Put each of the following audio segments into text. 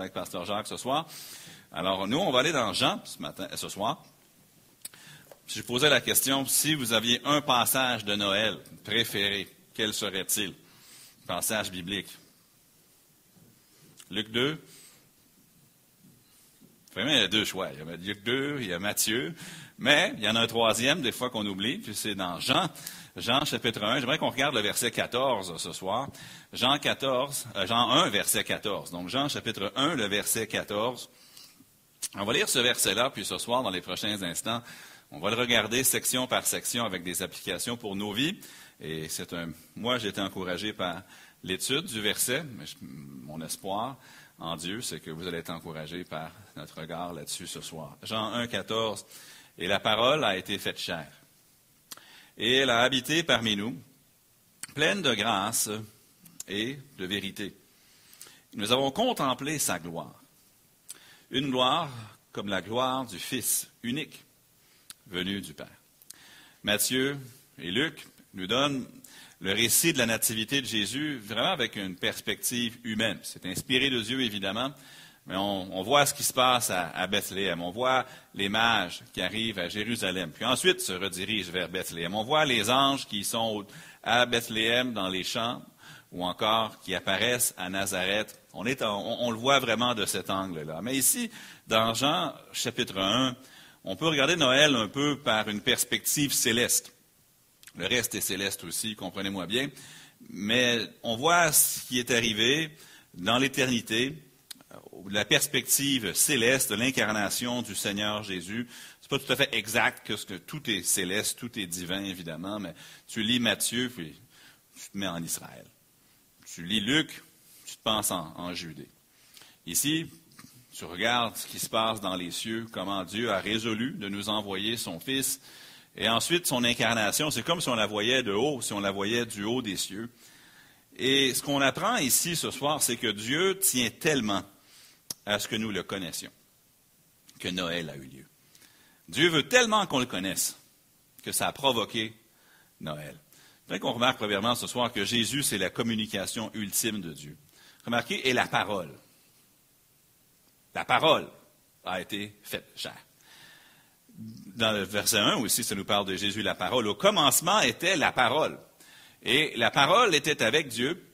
avec Pasteur Jacques ce soir. Alors, nous, on va aller dans Jean ce matin, ce soir. Je posais la question, si vous aviez un passage de Noël préféré, quel serait-il? Passage biblique. Luc 2. Vraiment, il y a deux choix. Il y a Luc 2, il y a Matthieu. Mais il y en a un troisième, des fois qu'on oublie, puis c'est dans Jean. Jean chapitre 1. J'aimerais qu'on regarde le verset 14 ce soir. Jean 14, euh, Jean 1, verset 14. Donc Jean chapitre 1, le verset 14. On va lire ce verset-là, puis ce soir, dans les prochains instants, on va le regarder section par section avec des applications pour nos vies. Et c'est un, moi, j'ai été encouragé par l'étude du verset. mon espoir en Dieu, c'est que vous allez être encouragé par notre regard là-dessus ce soir. Jean 1, 14. Et la parole a été faite chair. Et elle a habité parmi nous, pleine de grâce et de vérité. Nous avons contemplé sa gloire. Une gloire comme la gloire du Fils unique venu du Père. Matthieu et Luc nous donnent le récit de la nativité de Jésus vraiment avec une perspective humaine. C'est inspiré de Dieu, évidemment, mais on, voit ce qui se passe à, Bethléem. On voit les mages qui arrivent à Jérusalem, puis ensuite se redirigent vers Bethléem. On voit les anges qui sont à Bethléem dans les champs, ou encore qui apparaissent à Nazareth. On, on le voit vraiment de cet angle-là. Mais ici, dans Jean chapitre 1, on peut regarder Noël un peu par une perspective céleste. Le reste est céleste aussi, comprenez-moi bien. Mais on voit ce qui est arrivé dans l'éternité, la perspective céleste de l'incarnation du Seigneur Jésus. Ce n'est pas tout à fait exact que, que tout est céleste, tout est divin, évidemment, mais tu lis Matthieu, puis tu te mets en Israël. Tu lis Luc, tu te penses en, en Judée. Ici, tu regardes ce qui se passe dans les cieux, comment Dieu a résolu de nous envoyer son Fils, et ensuite son incarnation, c'est comme si on la voyait de haut, si on la voyait du haut des cieux. Et ce qu'on apprend ici ce soir, c'est que Dieu tient tellement à ce que nous le connaissions que Noël a eu lieu. Dieu veut tellement qu'on le connaisse que ça a provoqué Noël. Il qu'on remarque premièrement ce soir que Jésus, c'est la communication ultime de Dieu. Remarquez, et la parole. La parole a été faite chair. Dans le verset 1 aussi, ça nous parle de Jésus, la parole. Au commencement était la parole. Et la parole était avec Dieu.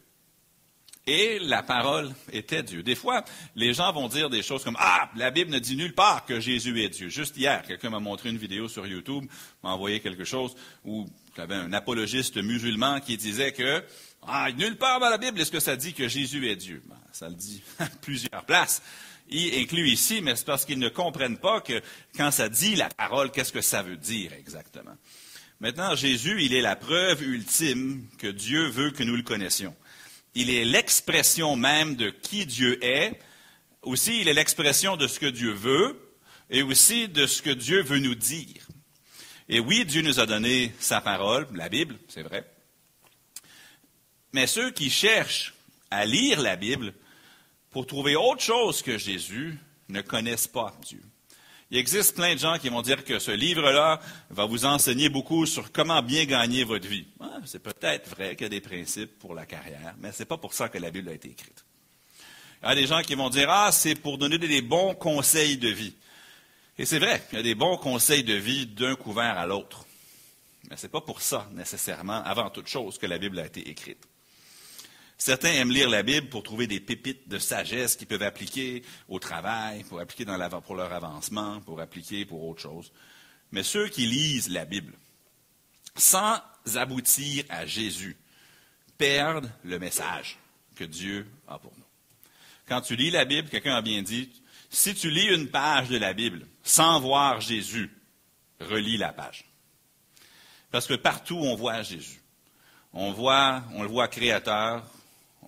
Et la parole était Dieu. Des fois, les gens vont dire des choses comme Ah, la Bible ne dit nulle part que Jésus est Dieu. Juste hier, quelqu'un m'a montré une vidéo sur YouTube, m'a envoyé quelque chose où il y avait un apologiste musulman qui disait que Ah, nulle part dans la Bible est-ce que ça dit que Jésus est Dieu? Ben, ça le dit à plusieurs places y inclut ici, mais c'est parce qu'ils ne comprennent pas que quand ça dit la parole, qu'est-ce que ça veut dire exactement? Maintenant, Jésus, il est la preuve ultime que Dieu veut que nous le connaissions. Il est l'expression même de qui Dieu est. Aussi, il est l'expression de ce que Dieu veut et aussi de ce que Dieu veut nous dire. Et oui, Dieu nous a donné sa parole, la Bible, c'est vrai. Mais ceux qui cherchent à lire la Bible pour trouver autre chose que Jésus ne connaissent pas Dieu. Il existe plein de gens qui vont dire que ce livre-là va vous enseigner beaucoup sur comment bien gagner votre vie. C'est peut-être vrai qu'il y a des principes pour la carrière, mais ce n'est pas pour ça que la Bible a été écrite. Il y a des gens qui vont dire, ah, c'est pour donner des bons conseils de vie. Et c'est vrai, il y a des bons conseils de vie d'un couvert à l'autre. Mais ce n'est pas pour ça, nécessairement, avant toute chose, que la Bible a été écrite. Certains aiment lire la Bible pour trouver des pépites de sagesse qu'ils peuvent appliquer au travail, pour appliquer leur avancement, pour appliquer pour autre chose. Mais ceux qui lisent la Bible sans aboutir à Jésus perdent le message que Dieu a pour nous. Quand tu lis la Bible, quelqu'un a bien dit, si tu lis une page de la Bible sans voir Jésus, relis la page. Parce que partout on voit Jésus. On voit, on le voit créateur,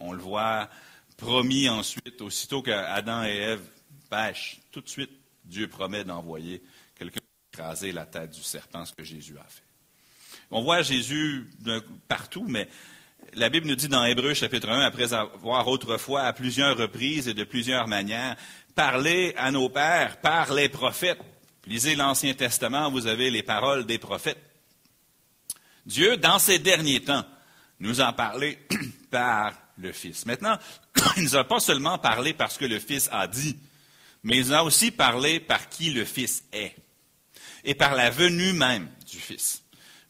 on le voit promis ensuite, aussitôt qu'Adam et Ève pêchent, tout de suite, Dieu promet d'envoyer quelqu'un pour écraser la tête du serpent, ce que Jésus a fait. On voit Jésus partout, mais la Bible nous dit dans Hébreu chapitre 1, après avoir autrefois à plusieurs reprises et de plusieurs manières parlé à nos pères par les prophètes. Lisez l'Ancien Testament, vous avez les paroles des prophètes. Dieu, dans ces derniers temps, nous a parlé par le Fils. Maintenant, il nous a pas seulement parlé parce que le Fils a dit, mais il nous a aussi parlé par qui le Fils est et par la venue même du Fils,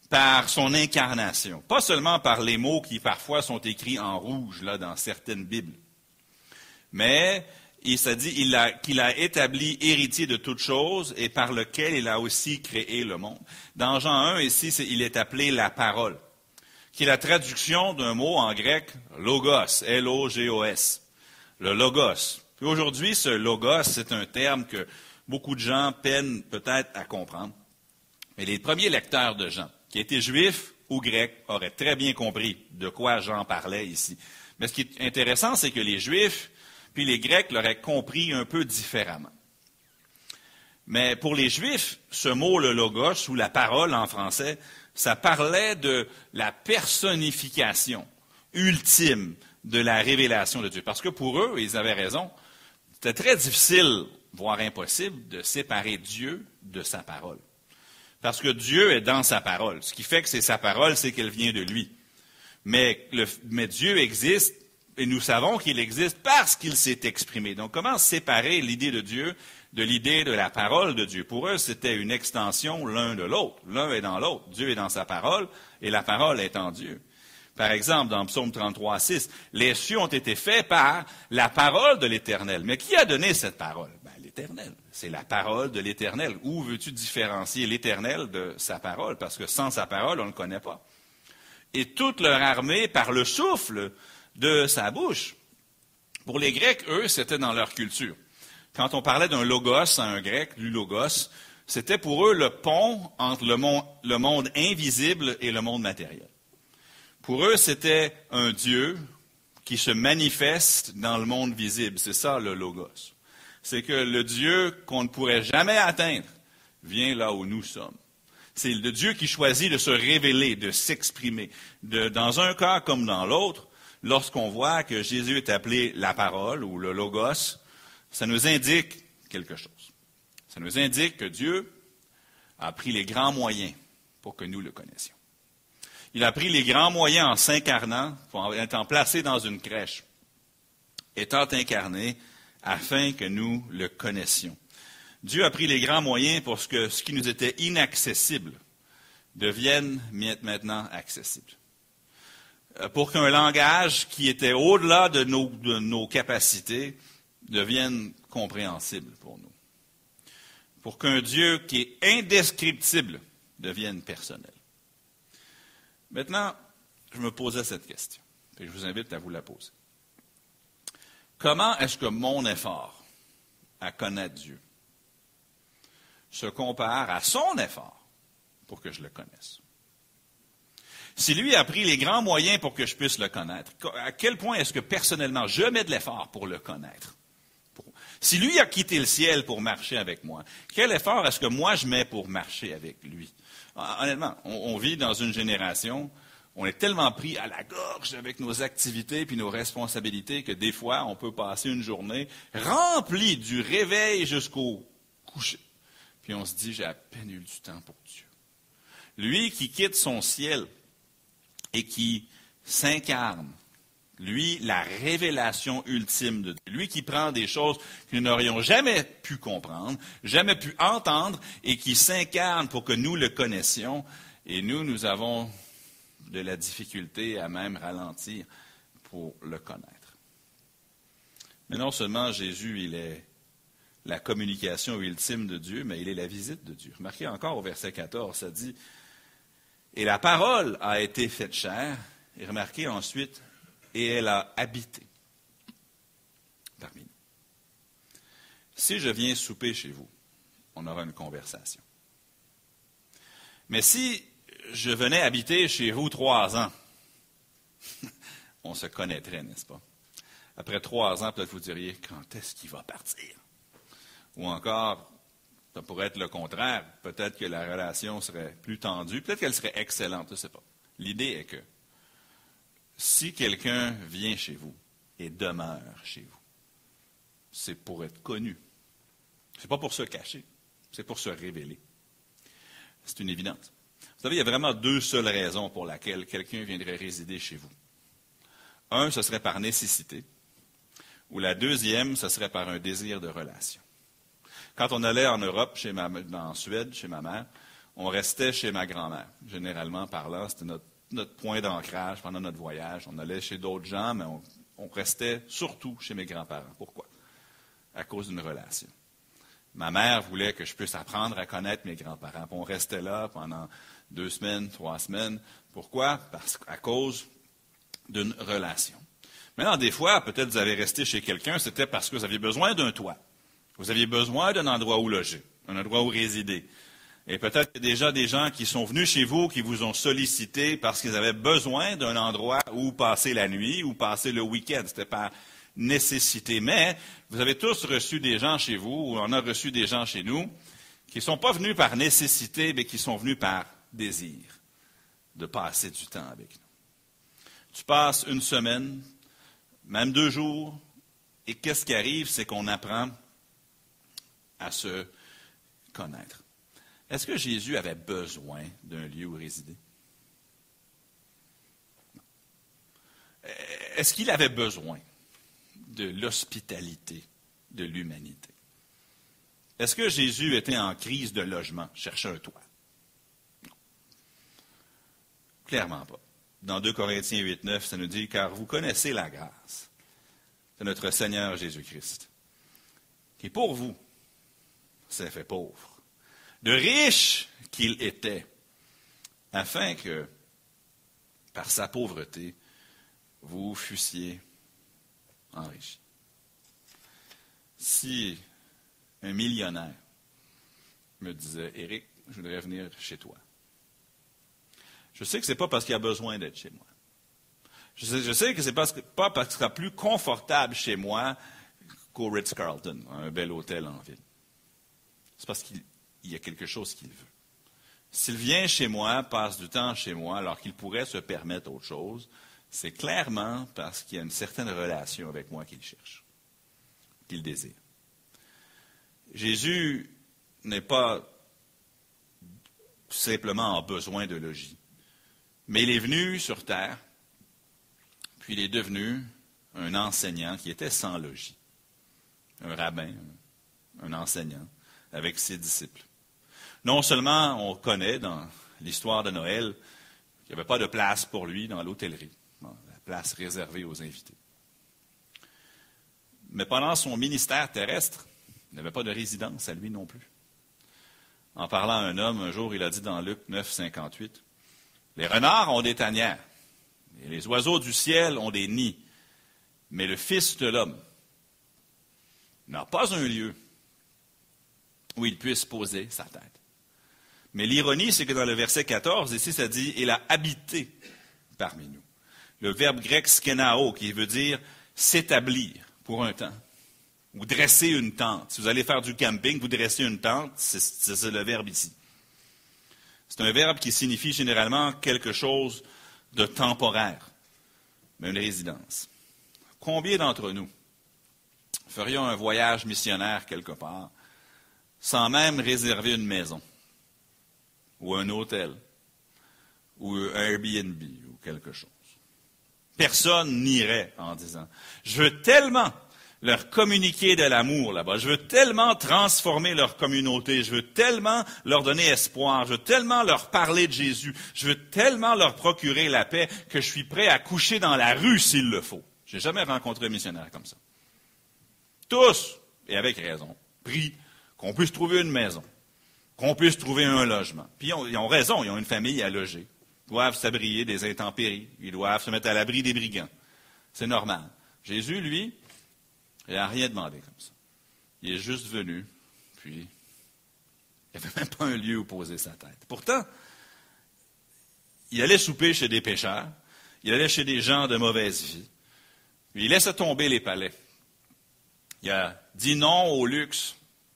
par son incarnation, pas seulement par les mots qui parfois sont écrits en rouge là dans certaines Bibles, mais il s'est dit qu'il a, établi héritier de toutes choses et par lequel il a aussi créé le monde. Dans Jean 1, ici, il est appelé la parole, qui est la traduction d'un mot en grec, logos, L-O-G-O-S, le logos. Puis aujourd'hui, ce logos, c'est un terme que beaucoup de gens peinent peut-être à comprendre. Mais les premiers lecteurs de Jean, qui étaient juifs ou grecs, auraient très bien compris de quoi Jean parlait ici. Mais ce qui est intéressant, c'est que les juifs, puis les Grecs l'auraient compris un peu différemment. Mais pour les Juifs, ce mot, le logos, ou la parole en français, ça parlait de la personnification ultime de la révélation de Dieu. Parce que pour eux, ils avaient raison, c'était très difficile, voire impossible, de séparer Dieu de sa parole. Parce que Dieu est dans sa parole. Ce qui fait que c'est sa parole, c'est qu'elle vient de lui. Mais, mais Dieu existe et nous savons qu'il existe parce qu'il s'est exprimé. Donc, comment séparer l'idée de Dieu de l'idée de la parole de Dieu? Pour eux, c'était une extension l'un de l'autre. L'un est dans l'autre. Dieu est dans sa parole et la parole est en Dieu. Par exemple, dans Psaume 33, 6, les cieux ont été faits par la parole de l'Éternel. Mais qui a donné cette parole? Ben, L'Éternel. C'est la parole de l'Éternel. Où veux-tu différencier l'Éternel de sa parole? Parce que sans sa parole, on ne le connaît pas. Et toute leur armée, par le souffle, de sa bouche. Pour les Grecs, eux, c'était dans leur culture. Quand on parlait d'un logos à un grec, du logos, c'était pour eux le pont entre le monde, le monde invisible et le monde matériel. Pour eux, c'était un Dieu qui se manifeste dans le monde visible. C'est ça le logos. C'est que le Dieu qu'on ne pourrait jamais atteindre vient là où nous sommes. C'est le Dieu qui choisit de se révéler, de s'exprimer. dans un cas comme dans l'autre, lorsqu'on voit que Jésus est appelé la parole ou le logos, ça nous indique quelque chose. Ça nous indique que Dieu a pris les grands moyens pour que nous le connaissions. Il a pris les grands moyens en s'incarnant, en étant placé dans une crèche, étant incarné, afin que nous le connaissions. Dieu a pris les grands moyens pour que ce qui nous était inaccessible devienne maintenant accessible. Euh, pour qu'un langage qui était au-delà de nos, capacités devienne compréhensible pour nous. Pour qu'un Dieu qui est indescriptible devienne personnel. Maintenant, je me posais cette question, et je vous invite à vous la poser. Comment est-ce que mon effort à connaître Dieu se compare à son effort pour que je le connaisse? Si lui a pris les grands moyens pour que je puisse le connaître, à quel point est-ce que personnellement je mets de l'effort pour le connaître? Si lui a quitté le ciel pour marcher avec moi, quel effort est-ce que moi je mets pour marcher avec lui? Honnêtement, on, vit dans une génération, on est tellement pris à la gorge avec nos activités puis nos responsabilités que des fois, on peut passer une journée remplie du réveil jusqu'au coucher. Puis on se dit, j'ai à peine eu du temps pour Dieu. Lui qui quitte son ciel et qui s'incarne. Lui, la révélation ultime de Dieu. Lui qui prend des choses que nous n'aurions jamais pu comprendre, jamais pu entendre, et qui s'incarne pour que nous le connaissions. Et nous, nous avons de la difficulté à même ralentir pour le connaître. Mais non seulement Jésus, il est la communication ultime de Dieu, mais il est la visite de Dieu. Remarquez encore au verset 14, ça dit, et la parole a été faite chair, et remarquez ensuite, et elle a habité parmi nous. Si je viens souper chez vous, on aura une conversation. Mais si je venais habiter chez vous trois ans, on se connaîtrait, n'est-ce pas? Après trois ans, peut-être vous diriez, quand est-ce qu'il va partir? Ou encore, ça pourrait être le contraire. Peut-être que la relation serait plus tendue, peut-être qu'elle serait excellente, je ne sais pas. L'idée est que si quelqu'un vient chez vous et demeure chez vous, c'est pour être connu. Ce n'est pas pour se cacher, c'est pour se révéler. C'est une évidence. Vous savez, il y a vraiment deux seules raisons pour lesquelles quelqu'un viendrait résider chez vous. Un, ce serait par nécessité. ou la deuxième, ce serait par un désir de relation. Quand on allait en Europe, chez ma, en Suède, chez ma mère, on restait chez ma grand-mère. Généralement parlant, c'était notre, notre point d'ancrage pendant notre voyage. On allait chez d'autres gens, mais on, restait surtout chez mes grands-parents. Pourquoi? À cause d'une relation. Ma mère voulait que je puisse apprendre à connaître mes grands-parents. On restait là pendant deux semaines, trois semaines. Pourquoi? Parce qu'à cause d'une relation. Maintenant, des fois, peut-être vous avez resté chez quelqu'un, c'était parce que vous aviez besoin d'un toit. Vous aviez besoin d'un endroit où loger, un endroit où résider. Et peut-être déjà des gens qui sont venus chez vous, qui vous ont sollicité parce qu'ils avaient besoin d'un endroit où passer la nuit ou passer le week-end. C'était par nécessité. Mais vous avez tous reçu des gens chez vous, ou on a reçu des gens chez nous, qui ne sont pas venus par nécessité, mais qui sont venus par désir de passer du temps avec nous. Tu passes une semaine, même deux jours, et qu'est-ce qui arrive, c'est qu'on apprend à se connaître. Est-ce que Jésus avait besoin d'un lieu où résider? Est-ce qu'il avait besoin de l'hospitalité de l'humanité? Est-ce que Jésus était en crise de logement, cherchait un toit? Clairement pas. Dans 2 Corinthiens 8, 9, ça nous dit, car vous connaissez la grâce de notre Seigneur Jésus-Christ, qui pour vous s'est fait pauvre, de riche qu'il était, afin que, par sa pauvreté, vous fussiez enrichis. Si un millionnaire me disait, Éric, je voudrais venir chez toi, je sais que ce n'est pas parce qu'il a besoin d'être chez moi. Je sais, que ce n'est pas parce qu'il sera plus confortable chez moi qu'au Ritz-Carlton, un bel hôtel en ville. C'est parce qu'il y a quelque chose qu'il veut. S'il vient chez moi, passe du temps chez moi, alors qu'il pourrait se permettre autre chose, c'est clairement parce qu'il y a une certaine relation avec moi qu'il cherche, qu'il désire. Jésus n'est pas simplement en besoin de logis, mais il est venu sur terre puis il est devenu un enseignant qui était sans logis, un rabbin, un enseignant, avec ses disciples. Non seulement on connaît dans l'histoire de Noël qu'il n'y avait pas de place pour lui dans l'hôtellerie, la place réservée aux invités. Mais pendant son ministère terrestre, il n'avait pas de résidence à lui non plus. En parlant à un homme, un jour, il a dit dans Luc 9, 58, Les renards ont des tanières, et les oiseaux du ciel ont des nids, mais le Fils de l'homme n'a pas un lieu où il puisse poser sa tête. Mais l'ironie, c'est que dans le verset 14, ici, ça dit Il a habité parmi nous. Le verbe grec skenao, qui veut dire s'établir pour un temps, ou dresser une tente. Si vous allez faire du camping, vous dressez une tente, c'est le verbe ici. C'est un verbe qui signifie généralement quelque chose de temporaire, mais une résidence. Combien d'entre nous ferions un voyage missionnaire quelque part sans même réserver une maison? Ou un hôtel ou un Airbnb ou quelque chose? Personne n'irait en disant, je veux tellement leur communiquer de l'amour là-bas. Je veux tellement transformer leur communauté. Je veux tellement leur donner espoir. Je veux tellement leur parler de Jésus. Je veux tellement leur procurer la paix que je suis prêt à coucher dans la rue s'il le faut. Je n'ai jamais rencontré un missionnaire comme ça. Tous, et avec raison, prient qu'on puisse trouver une maison, qu'on puisse trouver un logement. Puis ils ont, raison, ils ont une famille à loger. Ils doivent s'abrier des intempéries. Ils doivent se mettre à l'abri des brigands. C'est normal. Jésus, lui, il n'a rien demandé comme ça. Il est juste venu, puis il n'y avait même pas un lieu où poser sa tête. Pourtant, il allait souper chez des pêcheurs, il allait chez des gens de mauvaise vie, il laissait tomber les palais. Il a dit non au luxe,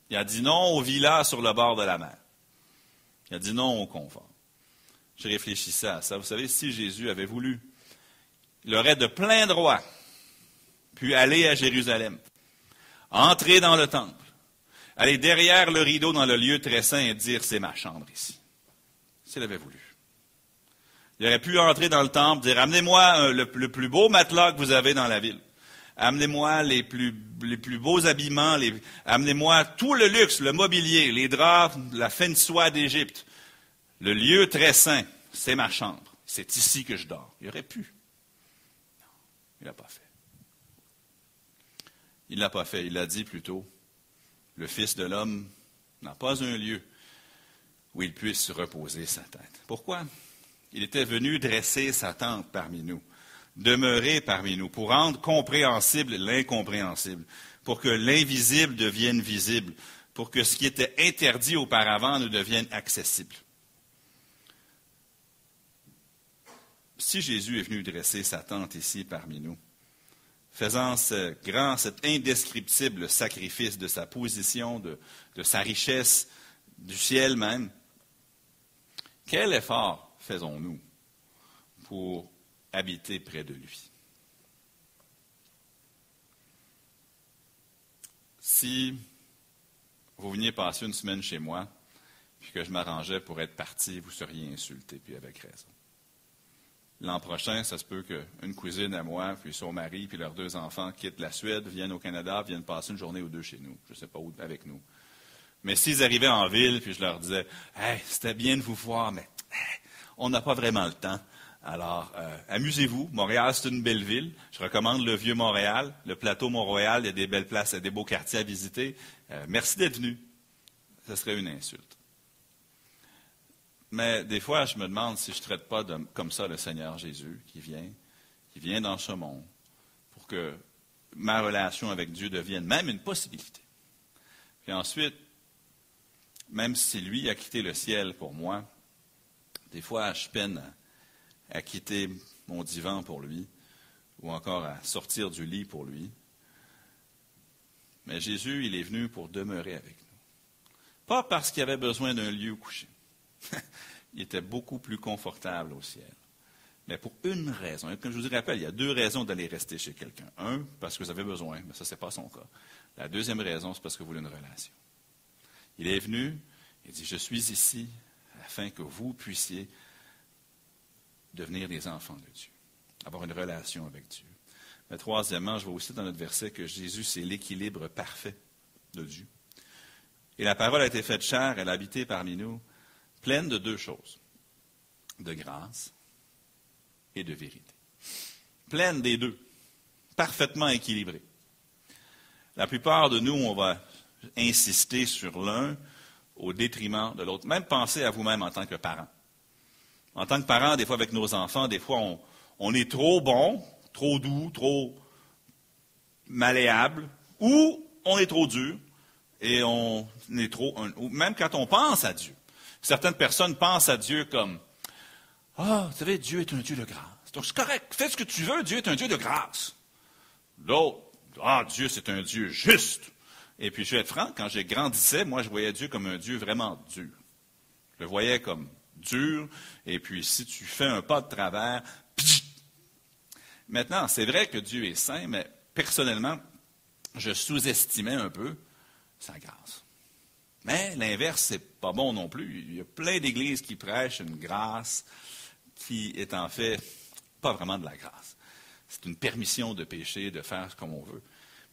il a dit non aux villas sur le bord de la mer, il a dit non au confort. Je réfléchissais à ça. Vous savez, si Jésus avait voulu, il aurait de plein droit puis aller à Jérusalem, entrer dans le temple, aller derrière le rideau dans le lieu très saint et dire c'est ma chambre ici. S'il avait voulu. Il aurait pu entrer dans le temple, dire amenez-moi le, plus beau matelas que vous avez dans la ville. Amenez-moi les plus, beaux habillements, amenez-moi tout le luxe, le mobilier, les draps, la fine soie d'Égypte. Le lieu très saint, c'est ma chambre. C'est ici que je dors. Il aurait pu. Non, il l'a pas fait. Il l'a pas fait. Il l'a dit plutôt. Le Fils de l'homme n'a pas un lieu où il puisse reposer sa tête. Pourquoi? Il était venu dresser sa tente parmi nous, demeurer parmi nous, pour rendre compréhensible l'incompréhensible, pour que l'invisible devienne visible, pour que ce qui était interdit auparavant nous devienne accessible. Si Jésus est venu dresser sa tente ici parmi nous, faisant ce grand, cet indescriptible sacrifice de sa position, de, de sa richesse, du ciel même, quel effort faisons-nous pour habiter près de lui? Si vous veniez passer une semaine chez moi, puis que je m'arrangeais pour être parti, vous seriez insulté, puis avec raison. L'an prochain, ça se peut qu'une cousine à moi, puis son mari, puis leurs deux enfants quittent la Suède, viennent au Canada, viennent passer une journée ou deux chez nous. Je ne sais pas où, avec nous. Mais s'ils arrivaient en ville, puis je leur disais, hey, c'était bien de vous voir, mais on n'a pas vraiment le temps. Alors, euh, amusez-vous. Montréal, c'est une belle ville. Je recommande le vieux Montréal, le plateau Mont-Royal. Il y a des belles places, il des beaux quartiers à visiter. Euh, merci d'être venu. Ce serait une insulte. Mais des fois, je me demande si je ne traite pas comme ça le Seigneur Jésus qui vient, qui vient dans ce monde pour que ma relation avec Dieu devienne même une possibilité. Puis ensuite, même si lui a quitté le ciel pour moi, des fois je peine à, quitter mon divan pour lui, ou encore à sortir du lit pour lui. Mais Jésus, il est venu pour demeurer avec nous. Pas parce qu'il avait besoin d'un lieu où coucher. il était beaucoup plus confortable au ciel. Mais pour une raison. Comme je vous rappelle, il y a deux raisons d'aller rester chez quelqu'un. Un, parce que vous avez besoin, mais ça, ce n'est pas son cas. La deuxième raison, c'est parce que vous voulez une relation. Il est venu, il dit, je suis ici afin que vous puissiez devenir des enfants de Dieu, avoir une relation avec Dieu. Mais troisièmement, je vois aussi dans notre verset que Jésus, c'est l'équilibre parfait de Dieu. Et la parole a été faite chair, elle a habité parmi nous, pleine de deux choses, de grâce et de vérité. Pleine des deux, parfaitement équilibrée. La plupart de nous, on va insister sur l'un au détriment de l'autre. Même pensez à vous-même en tant que parent. En tant que parent, des fois avec nos enfants, des fois on, est trop bon, trop doux, trop malléable, ou on est trop dur et on est trop. Même quand on pense à Dieu. Certaines personnes pensent à Dieu comme Ah, vous savez, Dieu est un Dieu de grâce. Donc c'est correct, fais ce que tu veux, Dieu est un Dieu de grâce. L'autre, Ah, Dieu c'est un Dieu juste. Et puis, je vais être franc, quand j'ai grandissais, moi, je voyais Dieu comme un Dieu vraiment dur. Je le voyais comme et puis si tu fais un pas de travers, Maintenant, c'est vrai que Dieu est saint, mais personnellement, je sous-estimais un peu sa grâce. Mais l'inverse, c'est pas bon non plus. Il y a plein d'églises qui prêchent une grâce qui est en fait pas vraiment de la grâce. C'est une permission de pécher, de faire comme on veut.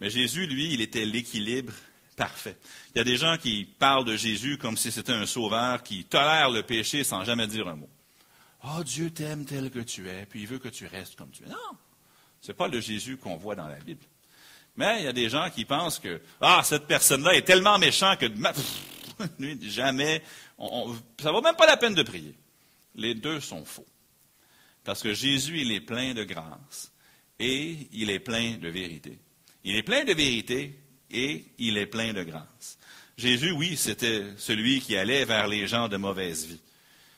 Mais Jésus, lui, il était l'équilibre parfait. Il y a des gens qui parlent de Jésus comme si c'était un sauveur qui tolère le péché sans jamais dire un mot. Oh, Dieu t'aime tel que tu es, puis il veut que tu restes comme tu es. Non, ce n'est pas le Jésus qu'on voit dans la Bible. Mais il y a des gens qui pensent que, ah, cette personne-là est tellement méchant que, jamais, ça ne vaut même pas la peine de prier. Les deux sont faux. Parce que Jésus, il est plein de grâce et il est plein de vérité. Il est plein de vérité et il est plein de grâce. Jésus, oui, c'était celui qui allait vers les gens de mauvaise vie.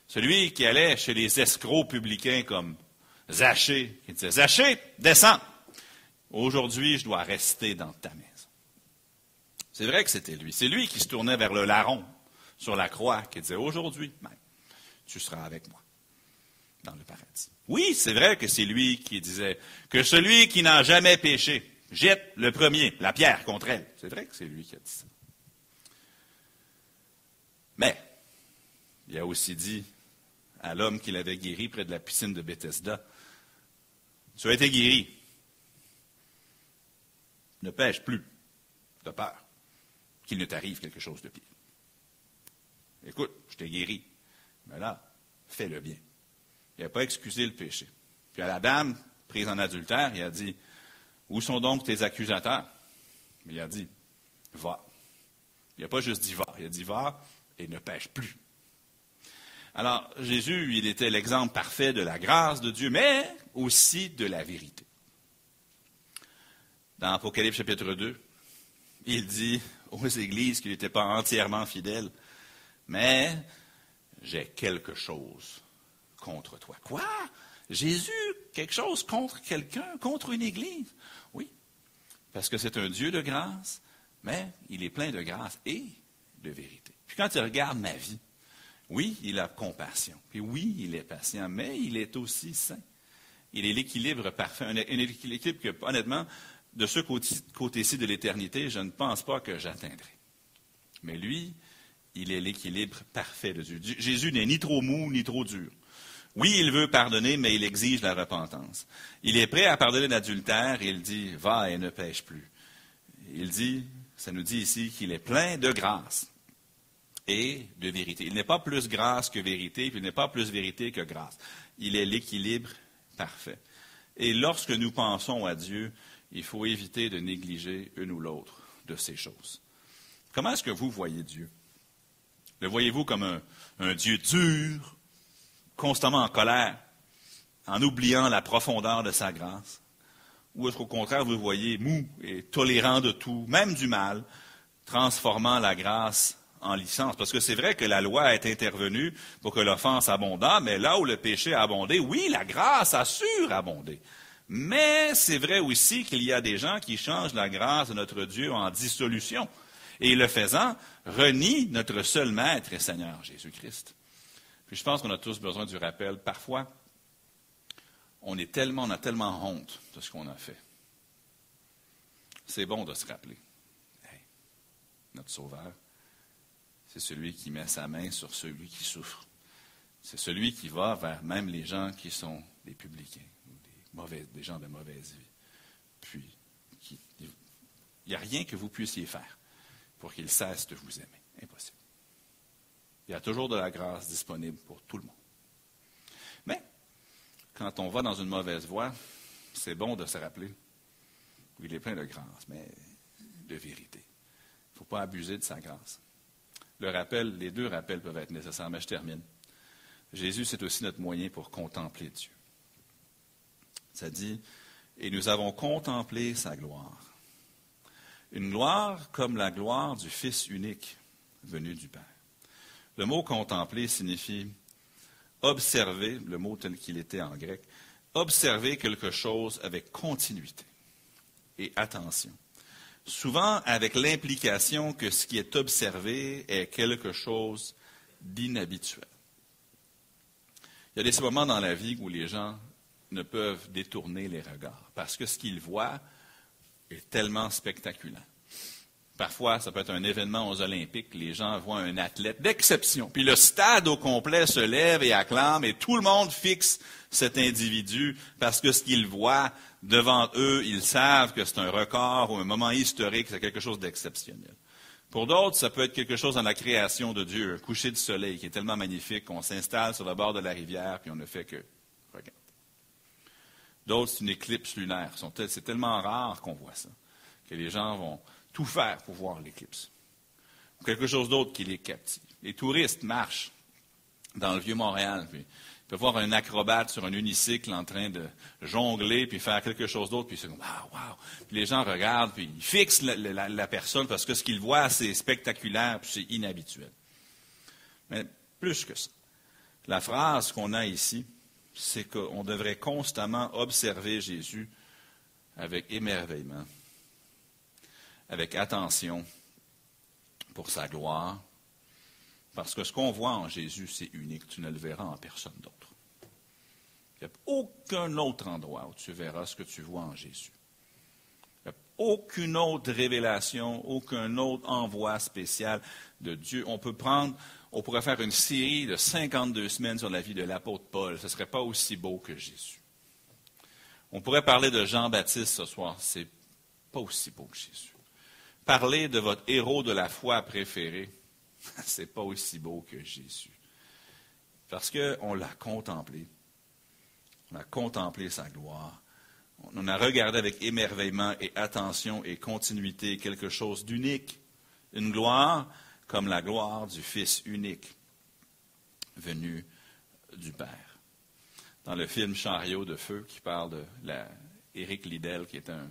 Celui qui allait chez les escrocs publicains comme Zachée, qui disait Zachée, descends. Aujourd'hui, je dois rester dans ta maison. C'est vrai que c'était lui. C'est lui qui se tournait vers le larron sur la croix, qui disait Aujourd'hui même, tu seras avec moi dans le paradis. Oui, c'est vrai que c'est lui qui disait que celui qui n'a jamais péché, jette le premier, la pierre contre elle. C'est vrai que c'est lui qui a dit ça. Mais, il a aussi dit à l'homme qu'il avait guéri près de la piscine de Bethesda, tu as été guéri. Ne pêche plus de peur qu'il ne t'arrive quelque chose de pire. Écoute, je t'ai guéri, mais là, fais le bien. Il n'a pas excusé le péché. Puis à la dame, prise en adultère, il a dit, où sont donc tes accusateurs? Il a dit, va. Il n'a pas juste dit va, il a dit va et ne pêche plus. Alors, Jésus, il était l'exemple parfait de la grâce de Dieu, mais aussi de la vérité. Dans Apocalypse chapitre 2, il dit aux églises qu'il n'était pas entièrement fidèle, mais j'ai quelque chose contre toi. Quoi? Jésus, quelque chose contre quelqu'un, contre une église? Oui, parce que c'est un Dieu de grâce, mais il est plein de grâce et de vérité. Puis quand il regarde ma vie, oui, il a compassion. Puis oui, il est patient, mais il est aussi saint. Il est l'équilibre parfait. Un, équilibre que, honnêtement, de ce côté-ci de l'éternité, je ne pense pas que j'atteindrai. Mais lui, il est l'équilibre parfait de Dieu. Jésus n'est ni trop mou, ni trop dur. Oui, il veut pardonner, mais il exige la repentance. Il est prêt à pardonner l'adultère et il dit, va et ne pêche plus. Il dit, ça nous dit ici qu'il est plein de grâce et de vérité. Il n'est pas plus grâce que vérité, puis il n'est pas plus vérité que grâce. Il est l'équilibre parfait. Et lorsque nous pensons à Dieu, il faut éviter de négliger une ou l'autre de ces choses. Comment est-ce que vous voyez Dieu? Le voyez-vous comme un, un Dieu dur, constamment en colère, en oubliant la profondeur de sa grâce? Ou est-ce contraire, vous voyez mou et tolérant de tout, même du mal, transformant la grâce en licence? Parce que c'est vrai que la loi est intervenue pour que l'offense abondât, mais là où le péché a abondé, oui, la grâce a surabondé. Mais c'est vrai aussi qu'il y a des gens qui changent la grâce de notre Dieu en dissolution. Et le faisant, renie notre seul Maître et Seigneur, Jésus-Christ. Je pense qu'on a tous besoin du rappel. Parfois, on est tellement, on a tellement honte de ce qu'on a fait. C'est bon de se rappeler. notre Sauveur, c'est celui qui met sa main sur celui qui souffre. C'est celui qui va vers même les gens qui sont des publicains, ou des, des gens de mauvaise vie. Puis, il n'y a rien que vous puissiez faire pour qu'il cesse de vous aimer. Impossible. Il y a toujours de la grâce disponible pour tout le monde. Mais, quand on va dans une mauvaise voie, c'est bon de se rappeler qu'il est plein de grâce, mais de vérité. Il ne faut pas abuser de sa grâce. Le rappel, les deux rappels peuvent être nécessaires, mais je termine. Jésus, c'est aussi notre moyen pour contempler Dieu. Ça dit, et nous avons contemplé sa gloire. Une gloire comme la gloire du Fils unique venu du Père. Le mot contempler signifie observer, le mot tel qu'il était en grec, observer quelque chose avec continuité et attention souvent avec l'implication que ce qui est observé est quelque chose d'inhabituel. Il y a des moments dans la vie où les gens ne peuvent détourner les regards parce que ce qu'ils voient est tellement spectaculaire. Parfois, ça peut être un événement aux Olympiques, les gens voient un athlète d'exception, puis le stade au complet se lève et acclame, et tout le monde fixe cet individu parce que ce qu'ils voient devant eux, ils savent que c'est un record ou un moment historique, c'est quelque chose d'exceptionnel. Pour d'autres, ça peut être quelque chose dans la création de Dieu, un coucher de soleil qui est tellement magnifique qu'on s'installe sur le bord de la rivière, puis on ne fait que regarder. D'autres, c'est une éclipse lunaire. C'est tellement rare qu'on voit ça, que les gens vont tout faire pour voir l'éclipse. Quelque chose d'autre qui les captive. Les touristes marchent dans le vieux Montréal, puis peut voir un acrobate sur un unicycle en train de jongler, puis faire quelque chose d'autre, puis c'est comme, wow, wow. Puis les gens regardent, puis ils fixent la, personne parce que ce qu'ils voient, c'est spectaculaire, puis c'est inhabituel. Mais plus que ça. La phrase qu'on a ici, c'est qu'on devrait constamment observer Jésus avec émerveillement, avec attention pour sa gloire, parce que ce qu'on voit en Jésus, c'est unique. Tu ne le verras en personne d'autre. Il n'y a aucun autre endroit où tu verras ce que tu vois en Jésus. Il n'y a aucune autre révélation, aucun autre envoi spécial de Dieu. On peut prendre, on pourrait faire une série de 52 semaines sur la vie de l'apôtre Paul. Ce ne serait pas aussi beau que Jésus. On pourrait parler de Jean-Baptiste ce soir. C'est pas aussi beau que Jésus. Parler de votre héros de la foi préféré, c'est pas aussi beau que Jésus. Parce qu'on l'a contemplé. On a contemplé sa gloire. On a regardé avec émerveillement et attention et continuité quelque chose d'unique. Une gloire comme la gloire du Fils unique venu du Père. Dans le film Chariot de feu, qui parle de Éric Liddell, qui est un,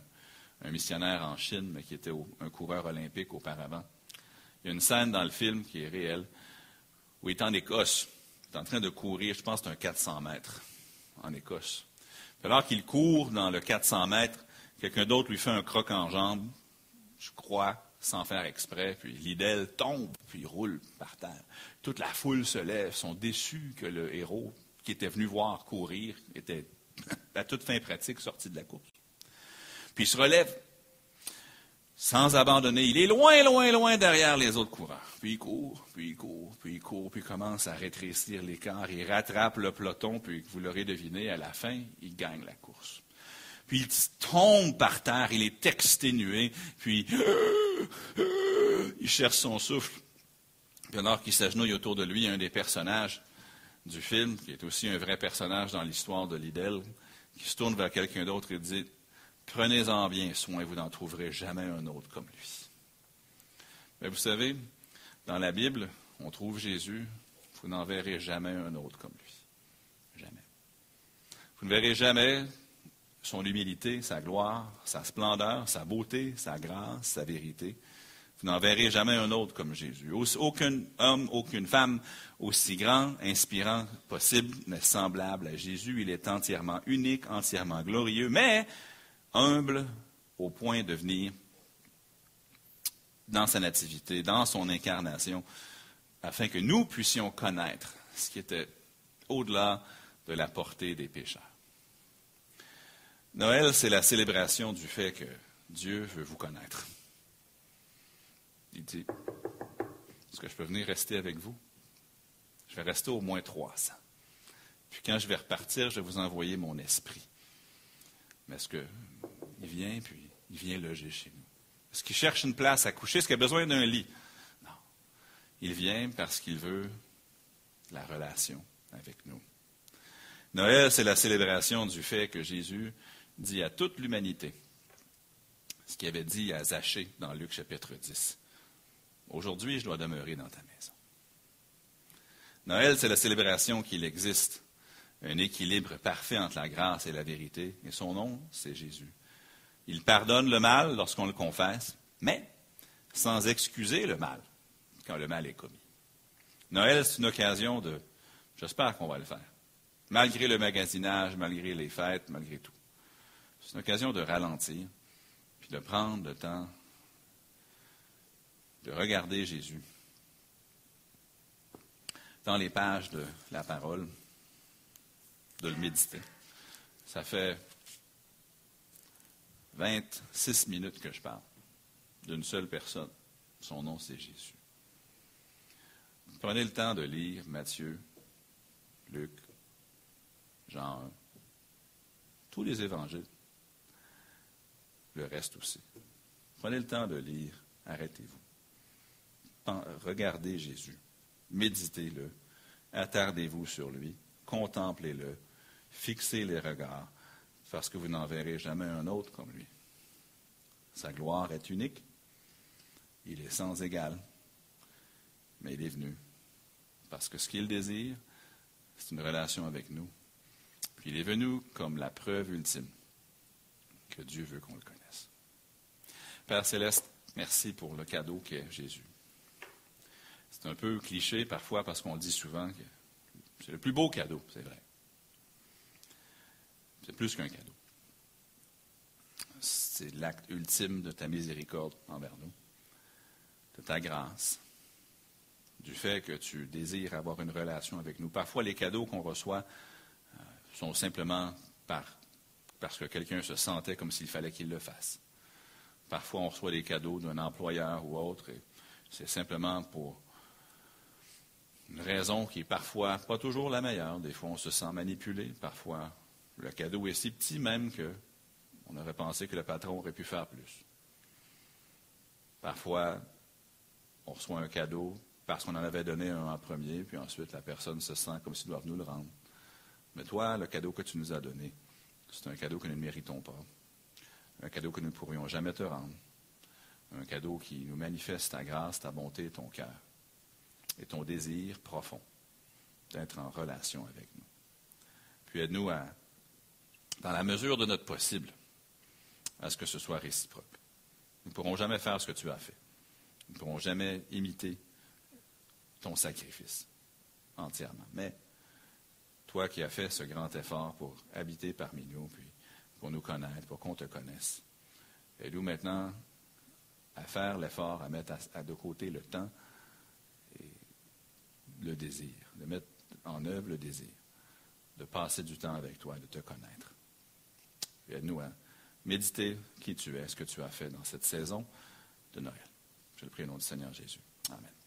missionnaire en Chine, mais qui était un coureur olympique auparavant, il y a une scène dans le film qui est réelle, où il est en Écosse. Il est en train de courir, je pense un 400 mètres en Écosse. alors qu'il court dans le 400 mètres, quelqu'un d'autre lui fait un croc en jambe, je crois, sans faire exprès, puis Liddell tombe, puis roule par terre. Toute la foule se lève, sont déçus que le héros qui était venu voir courir était à toute fin pratique sorti de la course. Puis il se relève sans abandonner. Il est loin, loin, loin derrière les autres coureurs. Puis il court, puis il court, puis il court, puis il commence à rétrécir l'écart. Il rattrape le peloton, puis vous l'aurez deviné, à la fin, il gagne la course. Puis il tombe par terre, il est exténué, puis il cherche son souffle. Puis alors qu'il s'agenouille autour de lui, un des personnages du film, qui est aussi un vrai personnage dans l'histoire de Liddell, qui se tourne vers quelqu'un d'autre et dit Prenez-en bien soin, vous n'en trouverez jamais un autre comme lui. Mais vous savez, dans la Bible, on trouve Jésus, vous n'en verrez jamais un autre comme lui. Jamais. Vous ne verrez jamais son humilité, sa gloire, sa splendeur, sa beauté, sa grâce, sa vérité. Vous n'en verrez jamais un autre comme Jésus. Aucun homme, aucune femme aussi grand, inspirant possible n'est semblable à Jésus. Il est entièrement unique, entièrement glorieux, mais humble au point de venir dans sa nativité, dans son incarnation, afin que nous puissions connaître ce qui était au-delà de la portée des pécheurs. Noël, c'est la célébration du fait que Dieu veut vous connaître. Il dit, est-ce que je peux venir rester avec vous? Je vais rester au moins 300. Puis quand je vais repartir, je vais vous envoyer mon esprit. Mais est-ce qu'il vient, puis il vient loger chez nous? Est-ce qu'il cherche une place à coucher? Est-ce qu'il a besoin d'un lit? Non. Il vient parce qu'il veut la relation avec nous. Noël, c'est la célébration du fait que Jésus dit à toute l'humanité ce qu'il avait dit à Zachée dans Luc chapitre 10. Aujourd'hui, je dois demeurer dans ta maison. Noël, c'est la célébration qu'il existe un équilibre parfait entre la grâce et la vérité, et son nom, c'est Jésus. Il pardonne le mal lorsqu'on le confesse, mais sans excuser le mal quand le mal est commis. Noël, c'est une occasion de, j'espère qu'on va le faire, malgré le magasinage, malgré les fêtes, malgré tout. C'est une occasion de ralentir, puis de prendre le temps de regarder Jésus dans les pages de la parole, de le méditer. Ça fait 26 minutes que je parle d'une seule personne. Son nom, c'est Jésus. Prenez le temps de lire Matthieu, Luc, Jean 1, tous les évangiles, le reste aussi. Prenez le temps de lire, arrêtez-vous. Regardez Jésus, méditez-le, attardez-vous sur lui, contemplez-le, fixez les regards, parce que vous n'en verrez jamais un autre comme lui. Sa gloire est unique, il est sans égal, mais il est venu parce que ce qu'il désire, c'est une relation avec nous. Puis il est venu comme la preuve ultime que Dieu veut qu'on le connaisse. Père céleste, merci pour le cadeau qu'est Jésus. C'est un peu cliché parfois parce qu'on dit souvent que c'est le plus beau cadeau, c'est vrai. C'est plus qu'un cadeau. C'est l'acte ultime de ta miséricorde envers nous, de ta grâce, du fait que tu désires avoir une relation avec nous. Parfois, les cadeaux qu'on reçoit euh, sont simplement parce que quelqu'un se sentait comme s'il fallait qu'il le fasse. Parfois, on reçoit des cadeaux d'un employeur ou autre, et c'est simplement pour une raison qui est parfois pas toujours la meilleure. Des fois, on se sent manipulé. Parfois, le cadeau est si petit même qu'on aurait pensé que le patron aurait pu faire plus. Parfois, on reçoit un cadeau parce qu'on en avait donné un en premier, puis ensuite la personne se sent comme s'il doit nous le rendre. Mais toi, le cadeau que tu nous as donné, c'est un cadeau que nous ne méritons pas. Un cadeau que nous ne pourrions jamais te rendre. Un cadeau qui nous manifeste ta grâce, ta bonté ton cœur. Et ton désir profond d'être en relation avec nous. Puis aide-nous à, dans la mesure de notre possible, à ce que ce soit réciproque. Nous ne pourrons jamais faire ce que tu as fait. Nous ne pourrons jamais imiter ton sacrifice entièrement. Mais toi qui as fait ce grand effort pour habiter parmi nous, puis pour nous connaître, pour qu'on te connaisse, aide-nous maintenant à faire l'effort, à mettre à, de côté le temps et le désir, de mettre en œuvre le désir, de passer du temps avec toi, de te connaître. Aide-nous à méditer qui tu es, ce que tu as fait dans cette saison de Noël. Je le prie au nom du Seigneur Jésus. Amen.